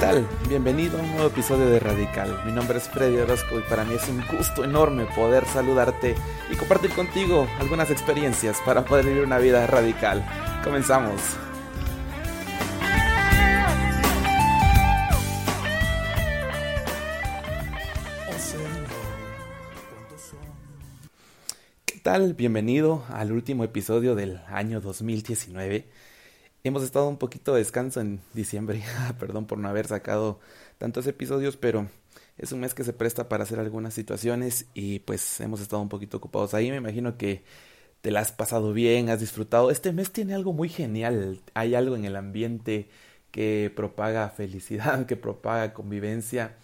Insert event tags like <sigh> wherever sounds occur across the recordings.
tal? Bienvenido a un nuevo episodio de Radical. Mi nombre es Freddy Orozco y para mí es un gusto enorme poder saludarte y compartir contigo algunas experiencias para poder vivir una vida radical. Comenzamos. ¿Qué tal? Bienvenido al último episodio del año 2019. Hemos estado un poquito de descanso en diciembre, <laughs> perdón por no haber sacado tantos episodios, pero es un mes que se presta para hacer algunas situaciones y pues hemos estado un poquito ocupados ahí. Me imagino que te la has pasado bien, has disfrutado. Este mes tiene algo muy genial, hay algo en el ambiente que propaga felicidad, <laughs> que propaga convivencia,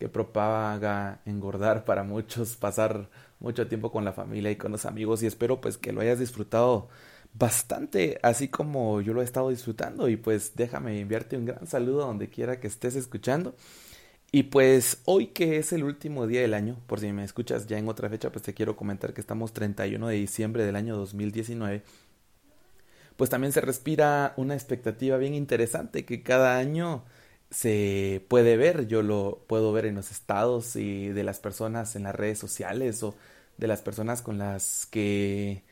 que propaga engordar para muchos, pasar mucho tiempo con la familia y con los amigos y espero pues que lo hayas disfrutado bastante, así como yo lo he estado disfrutando. Y pues déjame enviarte un gran saludo donde quiera que estés escuchando. Y pues hoy que es el último día del año, por si me escuchas ya en otra fecha, pues te quiero comentar que estamos 31 de diciembre del año 2019. Pues también se respira una expectativa bien interesante que cada año se puede ver. Yo lo puedo ver en los estados y de las personas en las redes sociales o de las personas con las que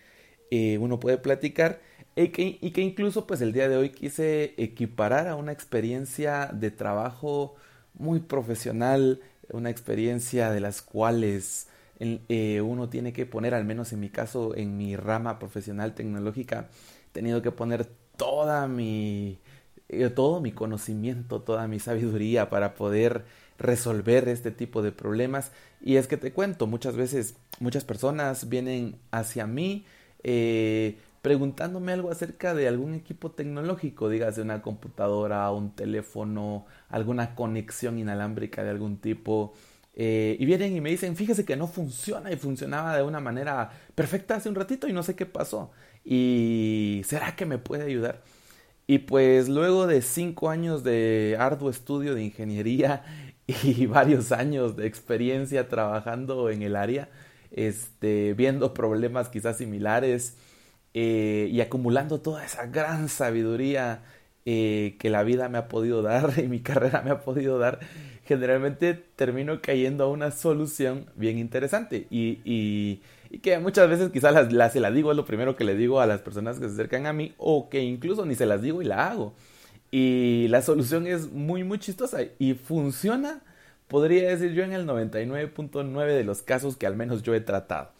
eh, uno puede platicar y que, incluso pues el día de hoy quise equiparar a una experiencia de trabajo muy profesional, una experiencia de las cuales eh, uno tiene que poner, al menos en mi caso, en mi rama profesional tecnológica, he tenido que poner toda mi, eh, todo mi conocimiento, toda mi sabiduría para poder resolver este tipo de problemas. Y es que te cuento, muchas veces muchas personas vienen hacia mí eh, preguntándome algo acerca de algún equipo tecnológico, dígase una computadora, un teléfono, alguna conexión inalámbrica de algún tipo. Eh, y vienen y me dicen, fíjese que no funciona y funcionaba de una manera perfecta hace un ratito y no sé qué pasó. ¿Y será que me puede ayudar? Y pues luego de cinco años de arduo estudio de ingeniería <laughs> y varios años de experiencia trabajando en el área, este, viendo problemas quizás similares eh, y acumulando toda esa gran sabiduría eh, que la vida me ha podido dar <laughs> y mi carrera me ha podido dar, generalmente termino cayendo a una solución bien interesante y, que muchas veces quizás la, se la digo, es lo primero que le digo a las personas que se acercan a mí o que incluso ni se las digo y la hago. Y la solución es muy, muy chistosa y funciona podría decir yo en el 99.9 de los casos que al menos yo he tratado.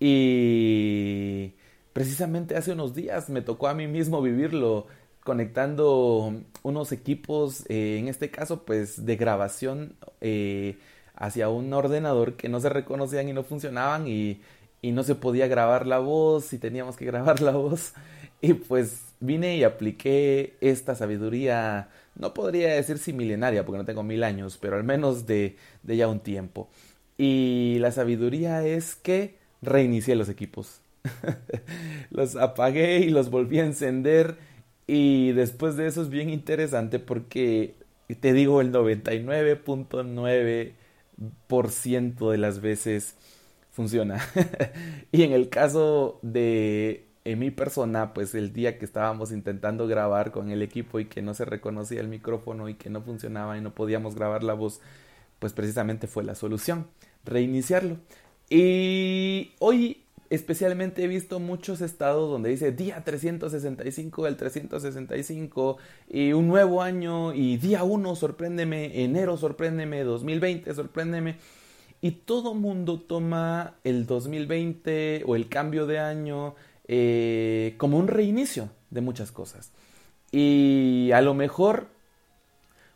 Y precisamente hace unos días me tocó a mí mismo vivirlo conectando unos equipos, eh, en este caso pues de grabación eh, hacia un ordenador que no se reconocían y no funcionaban y, y no se podía grabar la voz y teníamos que <laughs> grabar la voz y pues vine y apliqué esta sabiduría no podría decir si milenaria, porque no tengo mil años, pero al menos de, ya un tiempo. Y la sabiduría es que reinicié los equipos. <laughs> los apagué y los volví a encender. Y después de eso es bien interesante porque te digo el 99.9% de las veces funciona. <laughs> y en el caso de en mi persona, pues el día que estábamos intentando grabar con el equipo y que no se reconocía el micrófono y que no funcionaba y no podíamos grabar la voz, pues precisamente fue la solución, reiniciarlo. Y hoy especialmente he visto muchos estados donde dice día 365 del 365 y un nuevo año y día 1 sorpréndeme, enero sorpréndeme, 2020 sorpréndeme. Y todo mundo toma el 2020 o el cambio de año eh, como un reinicio de muchas cosas. Y a lo mejor,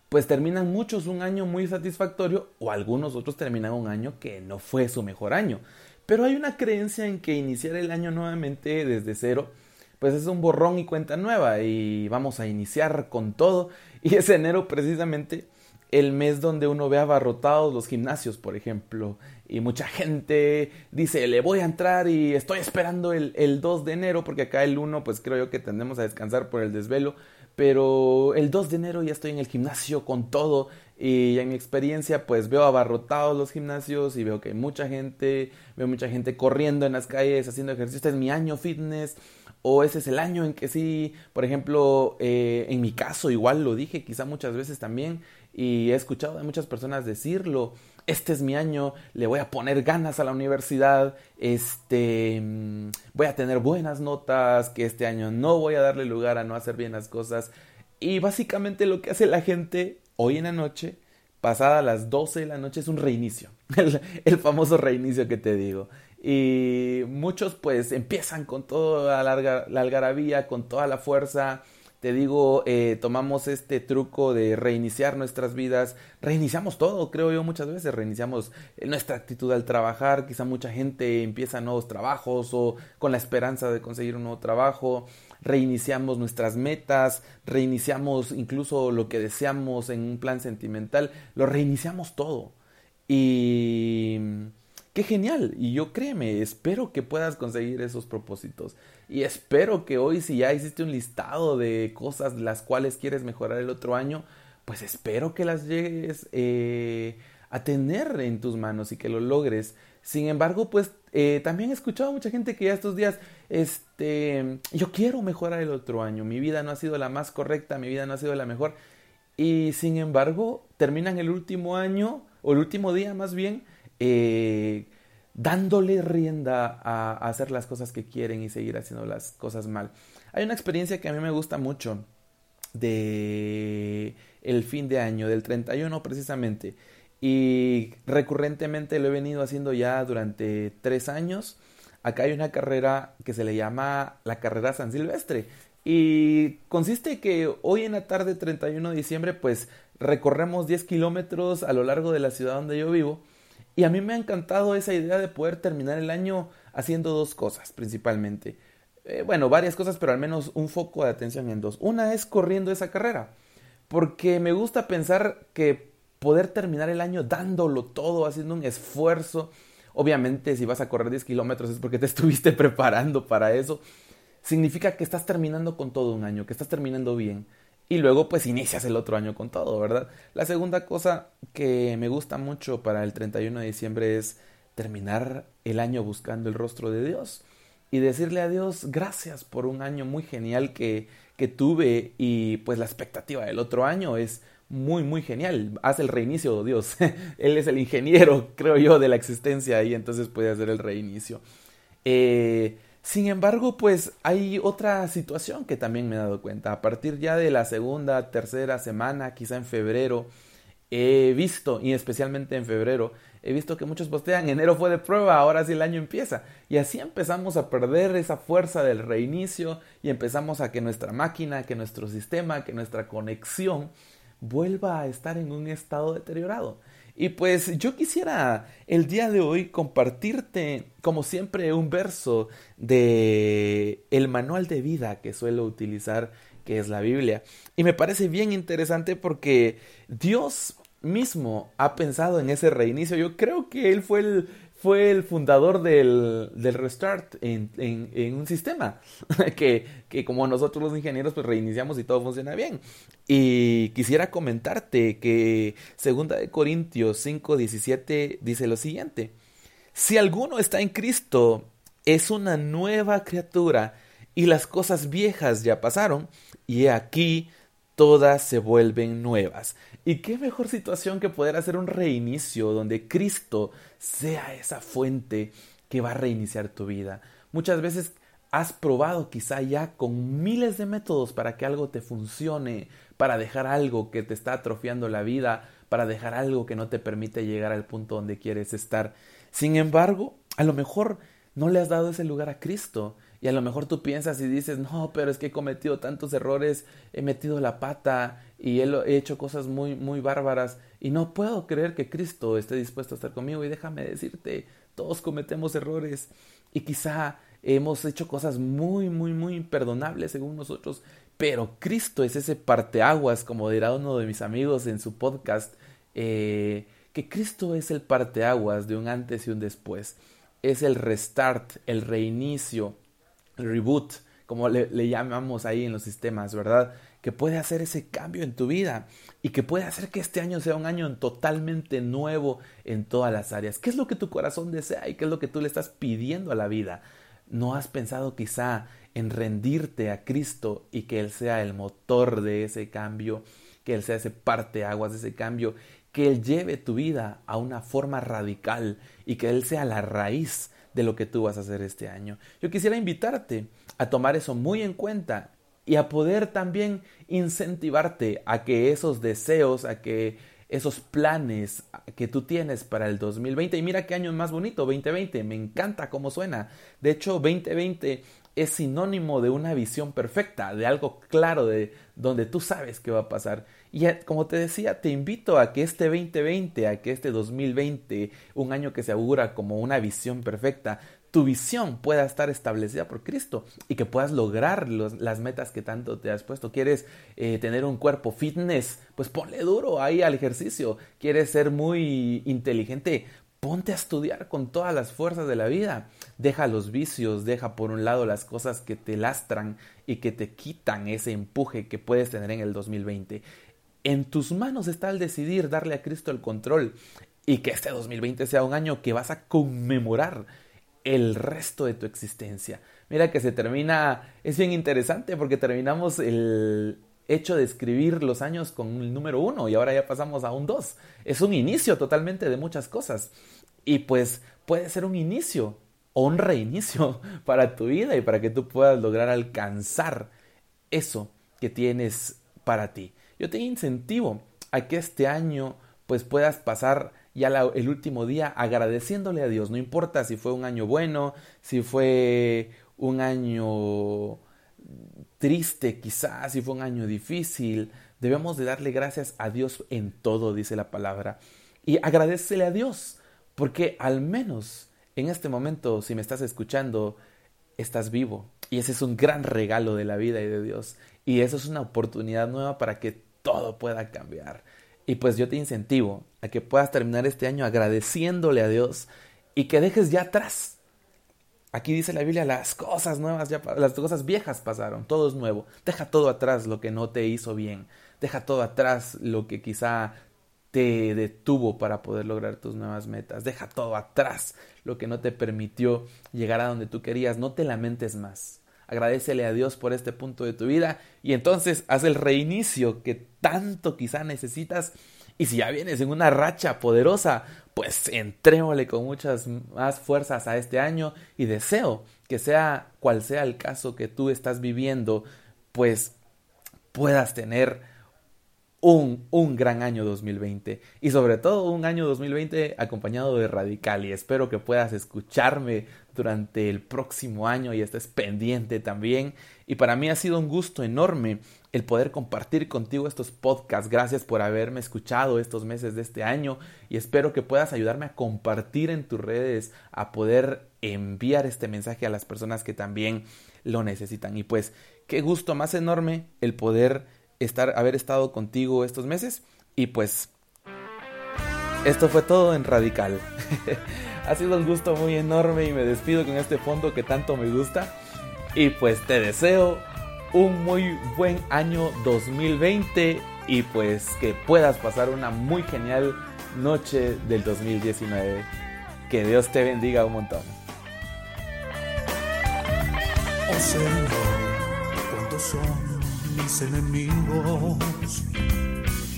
pues terminan muchos un año muy satisfactorio o algunos otros terminan un año que no fue su mejor año. Pero hay una creencia en que iniciar el año nuevamente desde cero, pues es un borrón y cuenta nueva y vamos a iniciar con todo. <laughs> Y es enero precisamente el mes donde uno ve abarrotados los gimnasios, por ejemplo, y mucha gente dice, le voy a entrar y estoy esperando el, el 2 de enero, porque acá el 1 pues creo yo que tendemos a descansar por el desvelo, pero el 2 de enero ya estoy en el gimnasio con todo y en mi experiencia pues veo abarrotados los gimnasios y veo que hay mucha gente, veo mucha gente corriendo en las calles, haciendo ejercicio, este es mi año fitness, o ese es el año en que sí, por ejemplo, eh, en mi caso igual lo dije quizá muchas veces también y he escuchado a muchas personas decirlo, este es mi año, le voy a poner ganas a la universidad, este, mm, voy a tener buenas notas, que este año no voy a darle lugar a no hacer bien las cosas. Y básicamente lo que hace la gente hoy en la noche, pasada las 12 de la noche, es un reinicio, <laughs> el, famoso reinicio que te digo. Y muchos pues empiezan con toda la, algarabía, con toda la fuerza, te digo, eh, tomamos este truco de reiniciar nuestras vidas, reiniciamos todo, creo yo muchas veces, reiniciamos eh, nuestra actitud al trabajar, quizá mucha gente empieza nuevos trabajos o con la esperanza de conseguir un nuevo trabajo, reiniciamos nuestras metas, reiniciamos incluso lo que deseamos en un plan sentimental, lo reiniciamos todo. Y qué genial, y yo créeme, espero que puedas conseguir esos propósitos. Y espero que hoy si ya hiciste un listado de cosas las cuales quieres mejorar el otro año, pues espero que las llegues eh, a tener en tus manos y que lo logres. Sin embargo, pues eh, también he escuchado a mucha gente que ya estos días, este, yo quiero mejorar el otro año, mi vida no ha sido la más correcta, mi vida no ha sido la mejor. Y sin embargo, terminan el último año, o el último día más bien, eh, dándole rienda a, hacer las cosas que quieren y seguir haciendo las cosas mal. Hay una experiencia que a mí me gusta mucho de el fin de año, del 31 precisamente, y recurrentemente lo he venido haciendo ya durante tres años. Acá hay una carrera que se le llama la carrera San Silvestre. Y consiste que hoy en la tarde 31 de diciembre pues recorremos 10 kilómetros a lo largo de la ciudad donde yo vivo y a mí me ha encantado esa idea de poder terminar el año haciendo dos cosas principalmente. Eh, bueno, varias cosas, pero al menos un foco de atención en dos. Una es corriendo esa carrera, porque me gusta pensar que poder terminar el año dándolo todo, haciendo un esfuerzo. Obviamente, si vas a correr 10 kilómetros es porque te <laughs> estuviste preparando para eso. Significa que estás terminando con todo un año, que estás terminando bien y luego pues inicias el otro año con todo, ¿verdad? La segunda cosa que me gusta mucho para el 31 de diciembre es terminar el año buscando el rostro de Dios y decirle a Dios gracias por un año muy genial que, que tuve y pues la expectativa del otro año es muy muy genial. Haz el reinicio, Dios. <laughs> Él es el ingeniero, <laughs> creo yo, de la existencia y entonces puede hacer el reinicio. Eh, sin embargo, pues hay otra situación que también me he dado cuenta. A partir ya de la segunda, tercera semana, quizá en febrero, he visto, y especialmente en febrero, he visto que muchos postean, enero fue de prueba, ahora sí el año empieza. Y así empezamos a perder esa fuerza del reinicio y empezamos a que nuestra máquina, que nuestro sistema, que nuestra conexión vuelva a estar en un estado deteriorado. Y pues yo quisiera el día de hoy compartirte, como siempre, un verso de el manual de vida que suelo utilizar, que es la Biblia. Y me parece bien interesante porque Dios mismo ha pensado en ese reinicio. Yo creo que Él fue el, fue el fundador del, del restart en, en, un sistema <laughs> que, que, como nosotros los ingenieros pues reiniciamos y todo funciona bien. Y quisiera comentarte que segunda de Corintios 5:17 dice lo siguiente: Si alguno está en Cristo, es una nueva criatura y las cosas viejas ya pasaron y aquí todas se vuelven nuevas. ¿Y qué mejor situación que poder hacer un reinicio donde Cristo sea esa fuente que va a reiniciar tu vida? Muchas veces has probado quizá ya con miles de métodos para que algo te funcione, para dejar algo que te está atrofiando la vida, para dejar algo que no te permite llegar al punto donde quieres estar. Sin embargo, a lo mejor no le has dado ese lugar a Cristo y a lo mejor tú piensas y dices, no, pero es que he cometido tantos errores, he metido la pata y he hecho cosas muy, muy bárbaras y no puedo creer que Cristo esté dispuesto a estar conmigo. Y déjame decirte, todos cometemos errores y quizá hemos hecho cosas muy, muy, muy imperdonables según nosotros, pero Cristo es ese parteaguas, como dirá uno de mis amigos en su podcast, eh, que Cristo es el parteaguas de un antes y un después. Es el restart, el reinicio, reboot, como le, llamamos ahí en los sistemas, ¿verdad? Que puede hacer ese cambio en tu vida y que puede hacer que este año sea un año totalmente nuevo en todas las áreas. ¿Qué es lo que tu corazón desea y qué es lo que tú le estás pidiendo a la vida? ¿No has pensado quizá en rendirte a Cristo y que Él sea el motor de ese cambio, que Él sea ese aguas de ese cambio, que Él lleve tu vida a una forma radical y que Él sea la raíz de lo que tú vas a hacer este año? Yo quisiera invitarte a tomar eso muy en cuenta y a poder también incentivarte a que esos deseos, a que esos planes que tú tienes para el 2020. Y mira qué año más bonito, 2020. Me encanta cómo suena. De hecho, 2020 es sinónimo de una visión perfecta, de algo claro, de donde tú sabes qué va a pasar. Y como te decía, te invito a que este 2020, a que este 2020, un año que se augura como una visión perfecta, tu visión pueda estar establecida por Cristo y que puedas lograr las metas que tanto te has puesto. ¿Quieres eh, tener un cuerpo fitness? Pues ponle duro ahí al ejercicio. ¿Quieres ser muy inteligente? Ponte a estudiar con todas las fuerzas de la vida. Deja los vicios, deja por un lado las cosas que te lastran y que te quitan ese empuje que puedes tener en el 2020. En tus manos está el decidir darle a Cristo el control y que este 2020 sea un año que vas a conmemorar el resto de tu existencia. Mira que se termina, es bien interesante porque terminamos el hecho de escribir los años con el número uno y ahora ya pasamos a un dos. Es un inicio totalmente de muchas cosas. Y pues puede ser un inicio o un reinicio <laughs> para tu vida y para que tú puedas lograr alcanzar eso que tienes para ti. Yo te incentivo a que este año pues puedas pasar ya el último día agradeciéndole a Dios. No importa si fue un año bueno, si fue un año triste quizás, si fue un año difícil. Debemos de darle gracias a Dios en todo, dice la palabra. Y agradecele a Dios, porque al menos en este momento, si me estás escuchando, estás vivo. Y ese es un gran regalo de la vida y de Dios. Y eso es una oportunidad nueva para que todo pueda cambiar. Y pues yo te incentivo a que puedas terminar este año agradeciéndole a Dios y que dejes ya atrás. Aquí dice la Biblia, las cosas nuevas ya, las cosas viejas pasaron, todo es nuevo. Deja todo atrás lo que no te hizo bien. Deja todo atrás lo que quizá te detuvo para poder lograr tus nuevas metas. Deja todo atrás lo que no te permitió llegar a donde tú querías. No te lamentes más. Agradecele a Dios por este punto de tu vida y entonces haz el reinicio que tanto quizá necesitas. Y si ya vienes en una racha poderosa, pues entrémosle con muchas más fuerzas a este año. Y deseo que sea cual sea el caso que tú estás viviendo, pues puedas tener un, un, gran año 2020 y sobre todo un año 2020 acompañado de Radical. Y espero que puedas escucharme durante el próximo año y estés pendiente también. Y para mí ha sido un gusto enorme el poder compartir contigo estos podcasts. Gracias por haberme escuchado estos meses de este año. Y espero que puedas ayudarme a compartir en tus redes a poder enviar este mensaje a las personas que también lo necesitan. Y pues qué gusto más enorme el poder estar, haber estado contigo estos meses. Y pues, esto fue todo en Radical. <laughs> ha sido un gusto muy enorme y me despido con este fondo que tanto me gusta. Y pues te deseo un muy buen año 2020 y pues que puedas pasar una muy genial noche del 2019. Que Dios te bendiga un montón. Mis enemigos.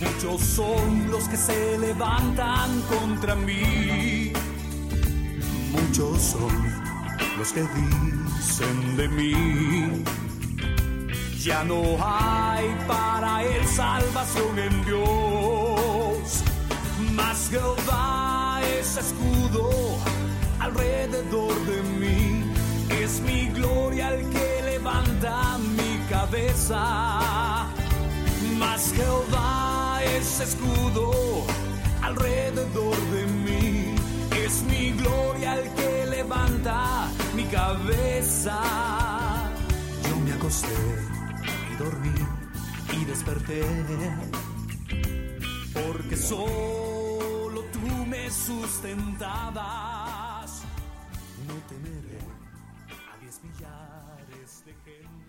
Muchos son los que se levantan contra mí. Muchos son los que dicen de mí. Ya no hay para él salvación en Dios. Mas Jehová es escudo alrededor de mí. Es mi gloria el que levanta mi cabeza. Mas Jehová es escudo alrededor de mí. Es mi gloria el que levanta mi cabeza. Yo me acosté y dormí y desperté. Porque solo tú me sustentabas. No temeré a diez millares de gente.